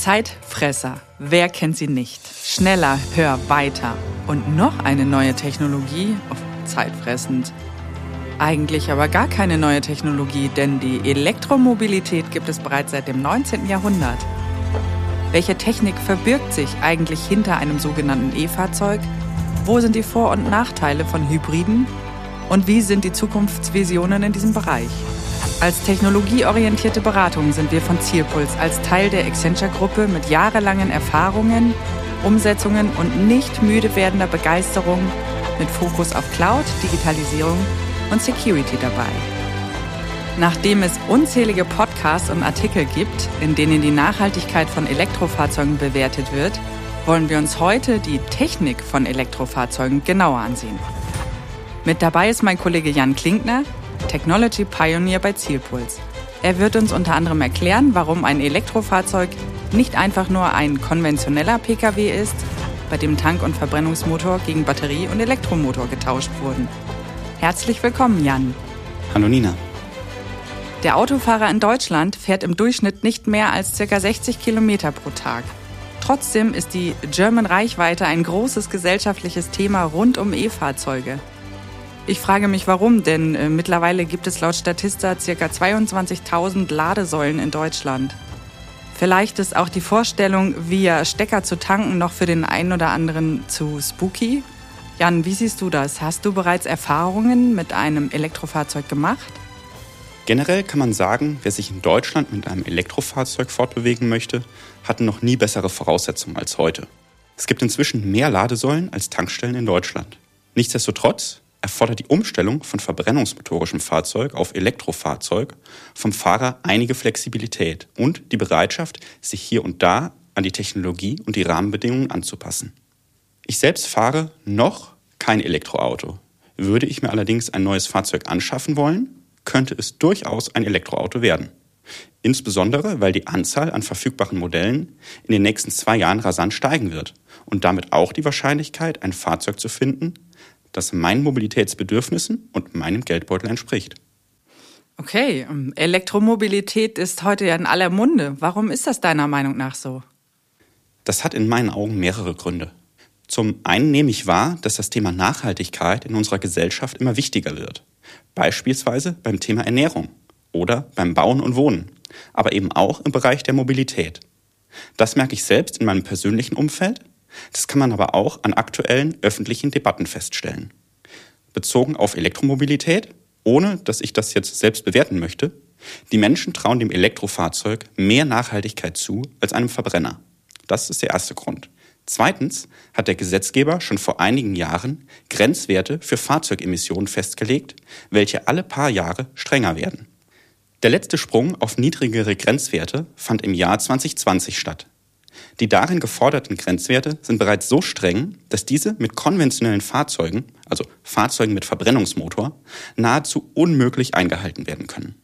Zeitfresser. Wer kennt sie nicht? Schneller, hör weiter. Und noch eine neue Technologie, oh, zeitfressend. Eigentlich aber gar keine neue Technologie, denn die Elektromobilität gibt es bereits seit dem 19. Jahrhundert. Welche Technik verbirgt sich eigentlich hinter einem sogenannten E-Fahrzeug? Wo sind die Vor- und Nachteile von Hybriden? Und wie sind die Zukunftsvisionen in diesem Bereich? Als technologieorientierte Beratung sind wir von Zielpuls als Teil der Accenture-Gruppe mit jahrelangen Erfahrungen, Umsetzungen und nicht müde werdender Begeisterung mit Fokus auf Cloud, Digitalisierung und Security dabei. Nachdem es unzählige Podcasts und Artikel gibt, in denen die Nachhaltigkeit von Elektrofahrzeugen bewertet wird, wollen wir uns heute die Technik von Elektrofahrzeugen genauer ansehen. Mit dabei ist mein Kollege Jan Klinkner, Technology Pioneer bei Zielpuls. Er wird uns unter anderem erklären, warum ein Elektrofahrzeug nicht einfach nur ein konventioneller Pkw ist, bei dem Tank- und Verbrennungsmotor gegen Batterie- und Elektromotor getauscht wurden. Herzlich willkommen, Jan. Hallo Nina. Der Autofahrer in Deutschland fährt im Durchschnitt nicht mehr als ca. 60 Kilometer pro Tag. Trotzdem ist die German Reichweite ein großes gesellschaftliches Thema rund um E-Fahrzeuge. Ich frage mich warum, denn äh, mittlerweile gibt es laut Statista ca. 22.000 Ladesäulen in Deutschland. Vielleicht ist auch die Vorstellung, via Stecker zu tanken, noch für den einen oder anderen zu spooky. Jan, wie siehst du das? Hast du bereits Erfahrungen mit einem Elektrofahrzeug gemacht? Generell kann man sagen, wer sich in Deutschland mit einem Elektrofahrzeug fortbewegen möchte, hatte noch nie bessere Voraussetzungen als heute. Es gibt inzwischen mehr Ladesäulen als Tankstellen in Deutschland. Nichtsdestotrotz erfordert die Umstellung von verbrennungsmotorischem Fahrzeug auf Elektrofahrzeug vom Fahrer einige Flexibilität und die Bereitschaft, sich hier und da an die Technologie und die Rahmenbedingungen anzupassen. Ich selbst fahre noch kein Elektroauto. Würde ich mir allerdings ein neues Fahrzeug anschaffen wollen, könnte es durchaus ein Elektroauto werden. Insbesondere, weil die Anzahl an verfügbaren Modellen in den nächsten zwei Jahren rasant steigen wird und damit auch die Wahrscheinlichkeit, ein Fahrzeug zu finden, das meinen Mobilitätsbedürfnissen und meinem Geldbeutel entspricht. Okay, ähm, Elektromobilität ist heute ja in aller Munde. Warum ist das deiner Meinung nach so? Das hat in meinen Augen mehrere Gründe. Zum einen nehme ich wahr, dass das Thema Nachhaltigkeit in unserer Gesellschaft immer wichtiger wird. Beispielsweise beim Thema Ernährung oder beim Bauen und Wohnen, aber eben auch im Bereich der Mobilität. Das merke ich selbst in meinem persönlichen Umfeld, das kann man aber auch an aktuellen öffentlichen Debatten feststellen. Bezogen auf Elektromobilität, ohne dass ich das jetzt selbst bewerten möchte, die Menschen trauen dem Elektrofahrzeug mehr Nachhaltigkeit zu als einem Verbrenner. Das ist der erste Grund. Zweitens hat der Gesetzgeber schon vor einigen Jahren Grenzwerte für Fahrzeugemissionen festgelegt, welche alle paar Jahre strenger werden. Der letzte Sprung auf niedrigere Grenzwerte fand im Jahr 2020 statt. Die darin geforderten Grenzwerte sind bereits so streng, dass diese mit konventionellen Fahrzeugen, also Fahrzeugen mit Verbrennungsmotor, nahezu unmöglich eingehalten werden können.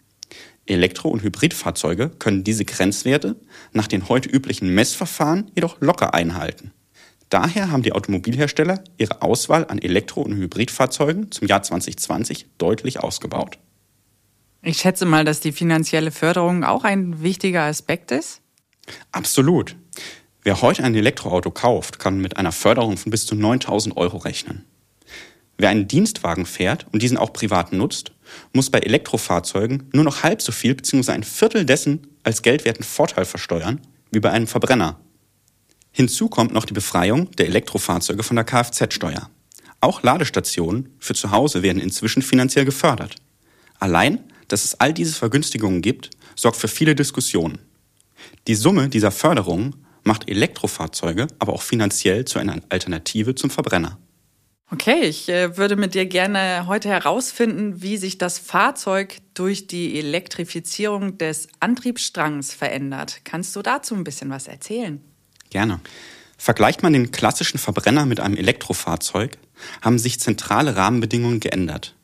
Elektro- und Hybridfahrzeuge können diese Grenzwerte nach den heute üblichen Messverfahren jedoch locker einhalten. Daher haben die Automobilhersteller ihre Auswahl an Elektro- und Hybridfahrzeugen zum Jahr 2020 deutlich ausgebaut. Ich schätze mal, dass die finanzielle Förderung auch ein wichtiger Aspekt ist. Absolut. Wer heute ein Elektroauto kauft, kann mit einer Förderung von bis zu 9000 Euro rechnen. Wer einen Dienstwagen fährt und diesen auch privat nutzt, muss bei Elektrofahrzeugen nur noch halb so viel bzw. ein Viertel dessen als geldwerten Vorteil versteuern wie bei einem Verbrenner. Hinzu kommt noch die Befreiung der Elektrofahrzeuge von der Kfz-Steuer. Auch Ladestationen für zu Hause werden inzwischen finanziell gefördert. Allein, dass es all diese Vergünstigungen gibt, sorgt für viele Diskussionen. Die Summe dieser Förderungen macht Elektrofahrzeuge aber auch finanziell zu einer Alternative zum Verbrenner. Okay, ich äh, würde mit dir gerne heute herausfinden, wie sich das Fahrzeug durch die Elektrifizierung des Antriebsstrangs verändert. Kannst du dazu ein bisschen was erzählen? Gerne. Vergleicht man den klassischen Verbrenner mit einem Elektrofahrzeug, haben sich zentrale Rahmenbedingungen geändert.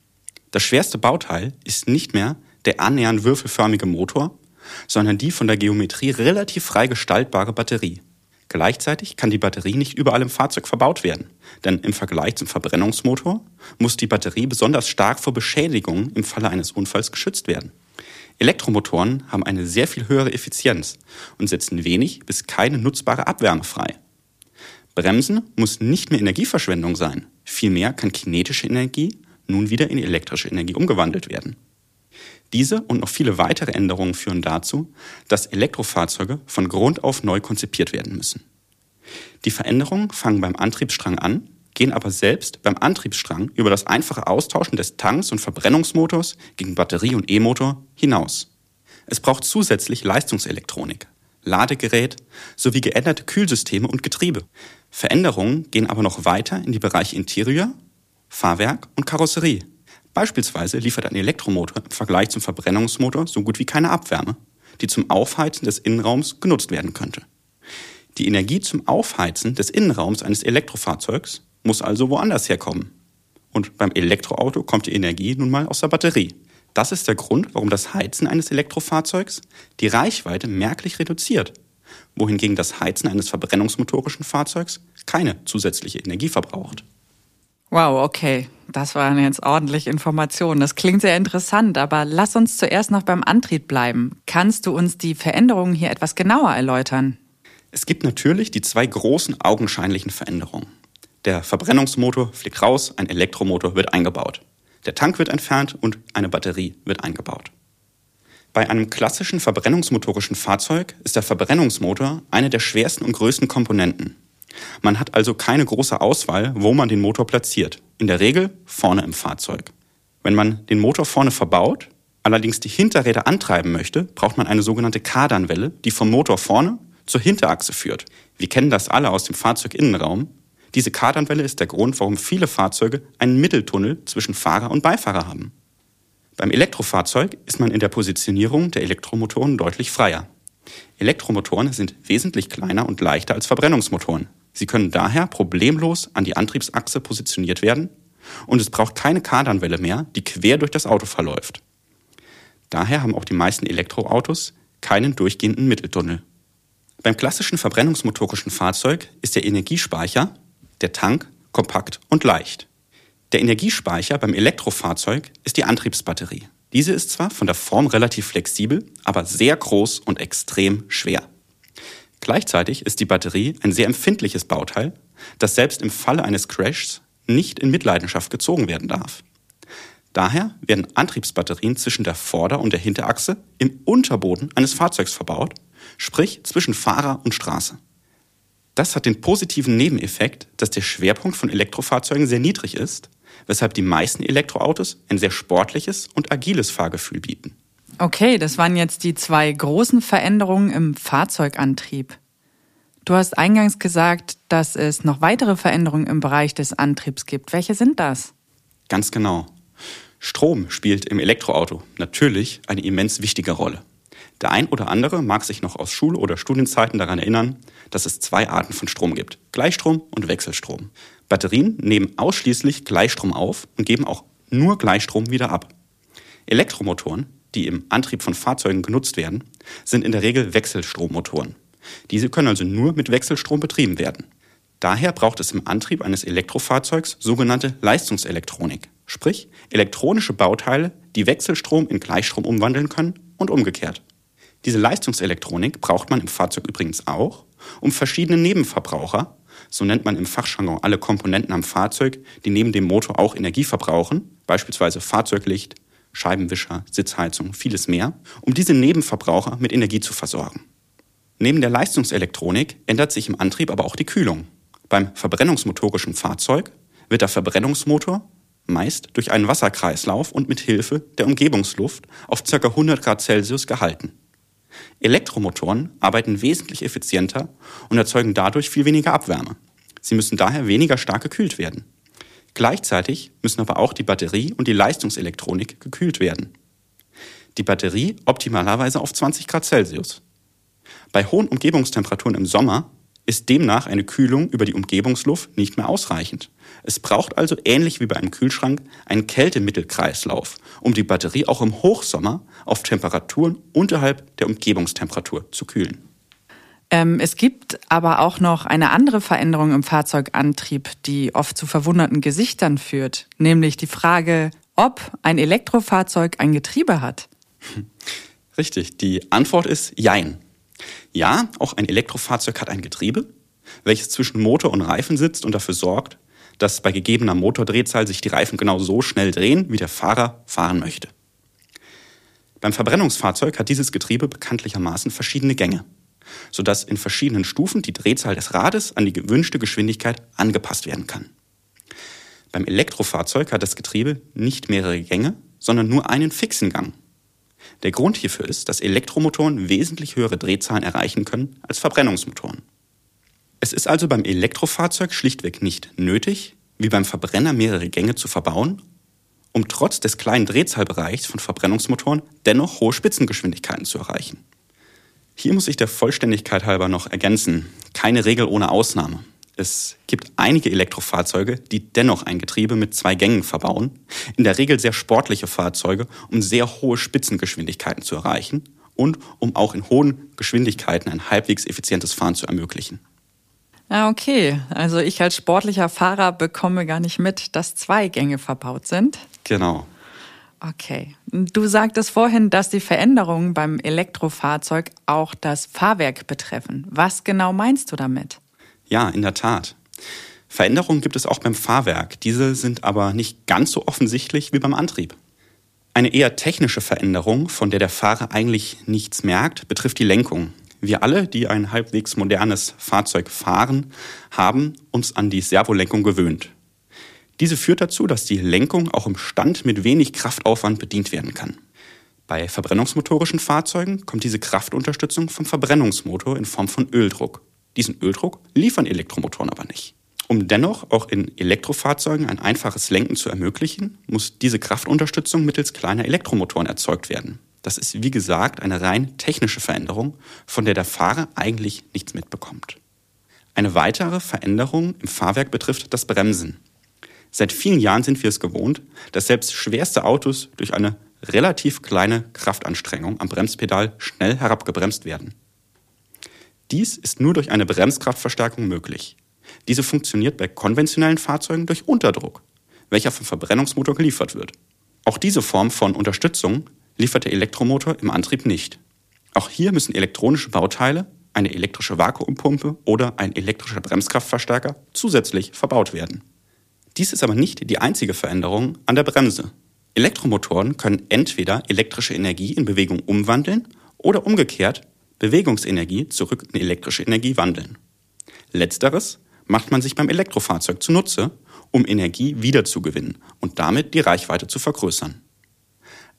Das schwerste Bauteil ist nicht mehr der annähernd würfelförmige Motor, sondern die von der Geometrie relativ frei gestaltbare Batterie. Gleichzeitig kann die Batterie nicht überall im Fahrzeug verbaut werden, denn im Vergleich zum Verbrennungsmotor muss die Batterie besonders stark vor Beschädigungen im Falle eines Unfalls geschützt werden. Elektromotoren haben eine sehr viel höhere Effizienz und setzen wenig bis keine nutzbare Abwärme frei. Bremsen muss nicht mehr Energieverschwendung sein. Vielmehr kann kinetische Energie nun wieder in elektrische Energie umgewandelt werden. Diese und noch viele weitere Änderungen führen dazu, dass Elektrofahrzeuge von Grund auf neu konzipiert werden müssen. Die Veränderungen fangen beim Antriebsstrang an, gehen aber selbst beim Antriebsstrang über das einfache Austauschen des Tanks und Verbrennungsmotors gegen Batterie und E-Motor hinaus. Es braucht zusätzlich Leistungselektronik, Ladegerät sowie geänderte Kühlsysteme und Getriebe. Veränderungen gehen aber noch weiter in die Bereiche Interieur, Fahrwerk und Karosserie. Beispielsweise liefert ein Elektromotor im Vergleich zum Verbrennungsmotor so gut wie keine Abwärme, die zum Aufheizen des Innenraums genutzt werden könnte. Die Energie zum Aufheizen des Innenraums eines Elektrofahrzeugs muss also woanders herkommen. Und beim Elektroauto kommt die Energie nun mal aus der Batterie. Das ist der Grund, warum das Heizen eines Elektrofahrzeugs die Reichweite merklich reduziert, wohingegen das Heizen eines verbrennungsmotorischen Fahrzeugs keine zusätzliche Energie verbraucht. Wow, okay. Das waren jetzt ordentlich Informationen. Das klingt sehr interessant, aber lass uns zuerst noch beim Antrieb bleiben. Kannst du uns die Veränderungen hier etwas genauer erläutern? Es gibt natürlich die zwei großen augenscheinlichen Veränderungen. Der Verbrennungsmotor fliegt raus, ein Elektromotor wird eingebaut. Der Tank wird entfernt und eine Batterie wird eingebaut. Bei einem klassischen verbrennungsmotorischen Fahrzeug ist der Verbrennungsmotor eine der schwersten und größten Komponenten. Man hat also keine große Auswahl, wo man den Motor platziert. In der Regel vorne im Fahrzeug. Wenn man den Motor vorne verbaut, allerdings die Hinterräder antreiben möchte, braucht man eine sogenannte Kardanwelle, die vom Motor vorne zur Hinterachse führt. Wir kennen das alle aus dem Fahrzeuginnenraum. Diese Kardanwelle ist der Grund, warum viele Fahrzeuge einen Mitteltunnel zwischen Fahrer und Beifahrer haben. Beim Elektrofahrzeug ist man in der Positionierung der Elektromotoren deutlich freier. Elektromotoren sind wesentlich kleiner und leichter als Verbrennungsmotoren. Sie können daher problemlos an die Antriebsachse positioniert werden und es braucht keine Kardanwelle mehr, die quer durch das Auto verläuft. Daher haben auch die meisten Elektroautos keinen durchgehenden Mitteltunnel. Beim klassischen verbrennungsmotorischen Fahrzeug ist der Energiespeicher, der Tank, kompakt und leicht. Der Energiespeicher beim Elektrofahrzeug ist die Antriebsbatterie. Diese ist zwar von der Form relativ flexibel, aber sehr groß und extrem schwer. Gleichzeitig ist die Batterie ein sehr empfindliches Bauteil, das selbst im Falle eines Crashs nicht in Mitleidenschaft gezogen werden darf. Daher werden Antriebsbatterien zwischen der Vorder- und der Hinterachse im Unterboden eines Fahrzeugs verbaut, sprich zwischen Fahrer und Straße. Das hat den positiven Nebeneffekt, dass der Schwerpunkt von Elektrofahrzeugen sehr niedrig ist, weshalb die meisten Elektroautos ein sehr sportliches und agiles Fahrgefühl bieten. Okay, das waren jetzt die zwei großen Veränderungen im Fahrzeugantrieb. Du hast eingangs gesagt, dass es noch weitere Veränderungen im Bereich des Antriebs gibt. Welche sind das? Ganz genau. Strom spielt im Elektroauto natürlich eine immens wichtige Rolle. Der ein oder andere mag sich noch aus Schul- oder Studienzeiten daran erinnern, dass es zwei Arten von Strom gibt. Gleichstrom und Wechselstrom. Batterien nehmen ausschließlich Gleichstrom auf und geben auch nur Gleichstrom wieder ab. Elektromotoren die im Antrieb von Fahrzeugen genutzt werden, sind in der Regel Wechselstrommotoren. Diese können also nur mit Wechselstrom betrieben werden. Daher braucht es im Antrieb eines Elektrofahrzeugs sogenannte Leistungselektronik, sprich elektronische Bauteile, die Wechselstrom in Gleichstrom umwandeln können und umgekehrt. Diese Leistungselektronik braucht man im Fahrzeug übrigens auch, um verschiedene Nebenverbraucher, so nennt man im Fachjargon alle Komponenten am Fahrzeug, die neben dem Motor auch Energie verbrauchen, beispielsweise Fahrzeuglicht, Scheibenwischer, Sitzheizung, vieles mehr, um diese Nebenverbraucher mit Energie zu versorgen. Neben der Leistungselektronik ändert sich im Antrieb aber auch die Kühlung. Beim verbrennungsmotorischen Fahrzeug wird der Verbrennungsmotor meist durch einen Wasserkreislauf und mit Hilfe der Umgebungsluft auf ca. 100 Grad Celsius gehalten. Elektromotoren arbeiten wesentlich effizienter und erzeugen dadurch viel weniger Abwärme. Sie müssen daher weniger stark gekühlt werden. Gleichzeitig müssen aber auch die Batterie und die Leistungselektronik gekühlt werden. Die Batterie optimalerweise auf 20 Grad Celsius. Bei hohen Umgebungstemperaturen im Sommer ist demnach eine Kühlung über die Umgebungsluft nicht mehr ausreichend. Es braucht also ähnlich wie bei einem Kühlschrank einen Kältemittelkreislauf, um die Batterie auch im Hochsommer auf Temperaturen unterhalb der Umgebungstemperatur zu kühlen. Ähm, es gibt aber auch noch eine andere Veränderung im Fahrzeugantrieb, die oft zu verwunderten Gesichtern führt, nämlich die Frage, ob ein Elektrofahrzeug ein Getriebe hat. Richtig, die Antwort ist Jein. Ja, auch ein Elektrofahrzeug hat ein Getriebe, welches zwischen Motor und Reifen sitzt und dafür sorgt, dass bei gegebener Motordrehzahl sich die Reifen genau so schnell drehen, wie der Fahrer fahren möchte. Beim Verbrennungsfahrzeug hat dieses Getriebe bekanntlichermaßen verschiedene Gänge, sodass in verschiedenen Stufen die Drehzahl des Rades an die gewünschte Geschwindigkeit angepasst werden kann. Beim Elektrofahrzeug hat das Getriebe nicht mehrere Gänge, sondern nur einen fixen Gang. Der Grund hierfür ist, dass Elektromotoren wesentlich höhere Drehzahlen erreichen können als Verbrennungsmotoren. Es ist also beim Elektrofahrzeug schlichtweg nicht nötig, wie beim Verbrenner mehrere Gänge zu verbauen, um trotz des kleinen Drehzahlbereichs von Verbrennungsmotoren dennoch hohe Spitzengeschwindigkeiten zu erreichen. Hier muss ich der Vollständigkeit halber noch ergänzen, keine Regel ohne Ausnahme. Es gibt einige Elektrofahrzeuge, die dennoch ein Getriebe mit zwei Gängen verbauen, in der Regel sehr sportliche Fahrzeuge, um sehr hohe Spitzengeschwindigkeiten zu erreichen und um auch in hohen Geschwindigkeiten ein halbwegs effizientes Fahren zu ermöglichen. Ja, okay. Also ich als sportlicher Fahrer bekomme gar nicht mit, dass zwei Gänge verbaut sind. Genau. Okay. Du sagtest vorhin, dass die Veränderungen beim Elektrofahrzeug auch das Fahrwerk betreffen. Was genau meinst du damit? Ja, in der Tat. Veränderungen gibt es auch beim Fahrwerk. Diese sind aber nicht ganz so offensichtlich wie beim Antrieb. Eine eher technische Veränderung, von der der Fahrer eigentlich nichts merkt, betrifft die Lenkung. Wir alle, die ein halbwegs modernes Fahrzeug fahren, haben uns an die Servolenkung gewöhnt. Diese führt dazu, dass die Lenkung auch im Stand mit wenig Kraftaufwand bedient werden kann. Bei verbrennungsmotorischen Fahrzeugen kommt diese Kraftunterstützung vom Verbrennungsmotor in Form von Öldruck. Diesen Öldruck liefern Elektromotoren aber nicht. Um dennoch auch in Elektrofahrzeugen ein einfaches Lenken zu ermöglichen, muss diese Kraftunterstützung mittels kleiner Elektromotoren erzeugt werden. Das ist wie gesagt eine rein technische Veränderung, von der der Fahrer eigentlich nichts mitbekommt. Eine weitere Veränderung im Fahrwerk betrifft das Bremsen. Seit vielen Jahren sind wir es gewohnt, dass selbst schwerste Autos durch eine relativ kleine Kraftanstrengung am Bremspedal schnell herabgebremst werden. Dies ist nur durch eine Bremskraftverstärkung möglich. Diese funktioniert bei konventionellen Fahrzeugen durch Unterdruck, welcher vom Verbrennungsmotor geliefert wird. Auch diese Form von Unterstützung liefert der Elektromotor im Antrieb nicht. Auch hier müssen elektronische Bauteile, eine elektrische Vakuumpumpe oder ein elektrischer Bremskraftverstärker zusätzlich verbaut werden. Dies ist aber nicht die einzige Veränderung an der Bremse. Elektromotoren können entweder elektrische Energie in Bewegung umwandeln oder umgekehrt Bewegungsenergie zurück in elektrische Energie wandeln. Letzteres macht man sich beim Elektrofahrzeug zunutze, um Energie wiederzugewinnen und damit die Reichweite zu vergrößern.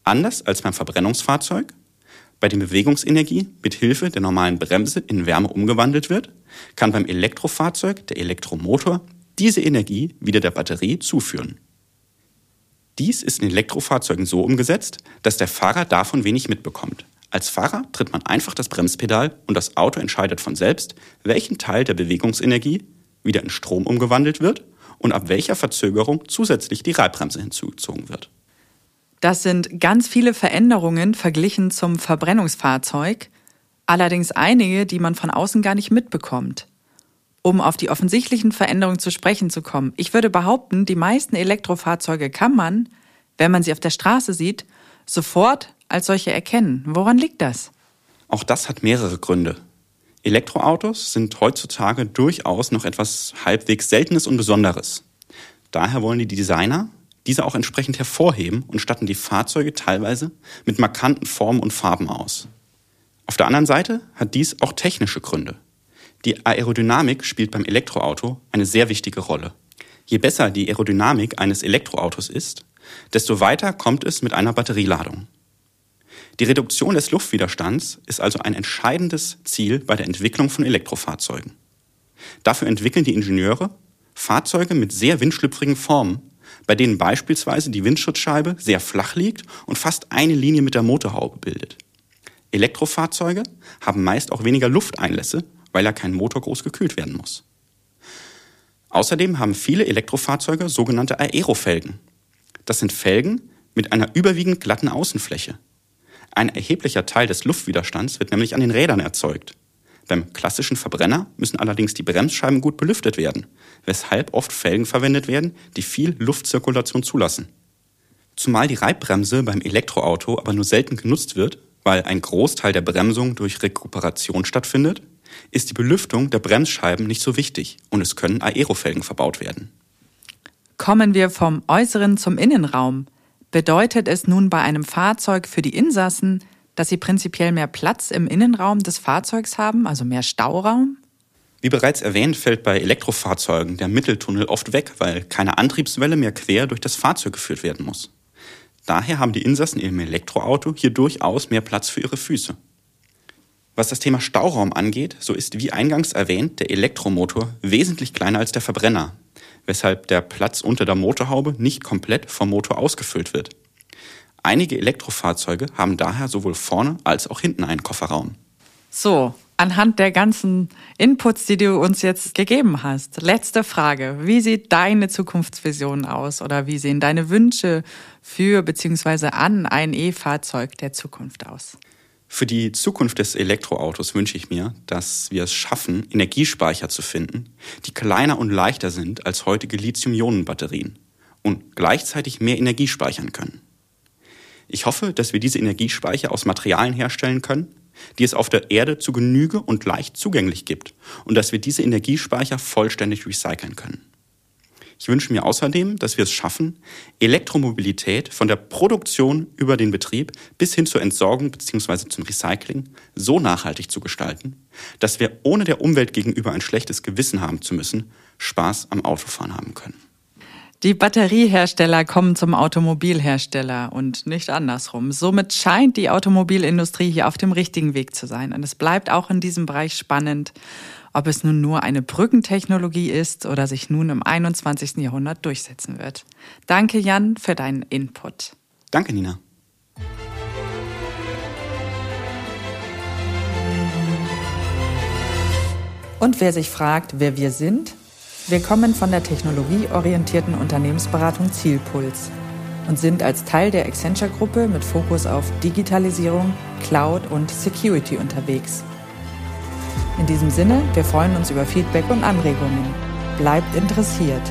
Anders als beim Verbrennungsfahrzeug, bei dem Bewegungsenergie mit Hilfe der normalen Bremse in Wärme umgewandelt wird, kann beim Elektrofahrzeug der Elektromotor diese Energie wieder der Batterie zuführen. Dies ist in Elektrofahrzeugen so umgesetzt, dass der Fahrer davon wenig mitbekommt. Als Fahrer tritt man einfach das Bremspedal und das Auto entscheidet von selbst, welchen Teil der Bewegungsenergie wieder in Strom umgewandelt wird und ab welcher Verzögerung zusätzlich die Reibbremse hinzugezogen wird. Das sind ganz viele Veränderungen verglichen zum Verbrennungsfahrzeug, allerdings einige, die man von außen gar nicht mitbekommt. Um auf die offensichtlichen Veränderungen zu sprechen zu kommen, ich würde behaupten, die meisten Elektrofahrzeuge kann man, wenn man sie auf der Straße sieht, sofort als solche erkennen. Woran liegt das? Auch das hat mehrere Gründe. Elektroautos sind heutzutage durchaus noch etwas halbwegs Seltenes und Besonderes. Daher wollen die Designer diese auch entsprechend hervorheben und statten die Fahrzeuge teilweise mit markanten Formen und Farben aus. Auf der anderen Seite hat dies auch technische Gründe. Die Aerodynamik spielt beim Elektroauto eine sehr wichtige Rolle. Je besser die Aerodynamik eines Elektroautos ist, desto weiter kommt es mit einer Batterieladung. Die Reduktion des Luftwiderstands ist also ein entscheidendes Ziel bei der Entwicklung von Elektrofahrzeugen. Dafür entwickeln die Ingenieure Fahrzeuge mit sehr windschlüpfrigen Formen, bei denen beispielsweise die Windschutzscheibe sehr flach liegt und fast eine Linie mit der Motorhaube bildet. Elektrofahrzeuge haben meist auch weniger Lufteinlässe, weil ja kein Motor groß gekühlt werden muss. Außerdem haben viele Elektrofahrzeuge sogenannte Aerofelgen. Das sind Felgen mit einer überwiegend glatten Außenfläche, ein erheblicher Teil des Luftwiderstands wird nämlich an den Rädern erzeugt. Beim klassischen Verbrenner müssen allerdings die Bremsscheiben gut belüftet werden, weshalb oft Felgen verwendet werden, die viel Luftzirkulation zulassen. Zumal die Reibbremse beim Elektroauto aber nur selten genutzt wird, Weil ein Großteil der Bremsung durch Rekuperation stattfindet, ist die Belüftung der Bremsscheiben nicht so wichtig und es können Aerofelgen verbaut werden. Kommen wir vom Äußeren zum Innenraum. Bedeutet es nun bei einem Fahrzeug für die Insassen, dass sie prinzipiell mehr Platz im Innenraum des Fahrzeugs haben, also mehr Stauraum? Wie bereits erwähnt, fällt bei Elektrofahrzeugen der Mitteltunnel oft weg, weil keine Antriebswelle mehr quer durch das Fahrzeug geführt werden muss. Daher haben die Insassen im Elektroauto hier durchaus mehr Platz für ihre Füße. Was das Thema Stauraum angeht, so ist wie eingangs erwähnt der Elektromotor wesentlich kleiner als der Verbrenner, weshalb der Platz unter der Motorhaube nicht komplett vom Motor ausgefüllt wird. Einige Elektrofahrzeuge haben daher sowohl vorne als auch hinten einen Kofferraum. So, anhand der ganzen Inputs, die du uns jetzt gegeben hast, letzte Frage. Wie sieht deine Zukunftsvision aus oder wie sehen deine Wünsche für bzw. an ein E-Fahrzeug der Zukunft aus? Für die Zukunft des Elektroautos wünsche ich mir, dass wir es schaffen, Energiespeicher zu finden, die kleiner und leichter sind als heutige Lithium-Ionen-Batterien und gleichzeitig mehr Energie speichern können. Ich hoffe, dass wir diese Energiespeicher aus Materialien herstellen können, die es auf der Erde zu Genüge und leicht zugänglich gibt und dass wir diese Energiespeicher vollständig recyceln können. Ich wünsche mir außerdem, dass wir es schaffen, Elektromobilität von der Produktion über den Betrieb bis hin zur Entsorgung bzw. zum Recycling so nachhaltig zu gestalten, dass wir ohne der Umwelt gegenüber ein schlechtes Gewissen haben zu müssen, Spaß am Autofahren haben können. Die Batteriehersteller kommen zum Automobilhersteller und nicht andersrum. Somit scheint die Automobilindustrie hier auf dem richtigen Weg zu sein. Und es bleibt auch in diesem Bereich spannend, ob es nun nur eine Brückentechnologie ist oder sich nun im 21. Jahrhundert durchsetzen wird. Danke, Jan, für deinen Input. Danke, Nina. Und wer sich fragt, wer wir sind, wir kommen von der technologieorientierten Unternehmensberatung Zielpuls und sind als Teil der Accenture-Gruppe mit Fokus auf Digitalisierung, Cloud und Security unterwegs. In diesem Sinne, wir freuen uns über Feedback und Anregungen. Bleibt interessiert.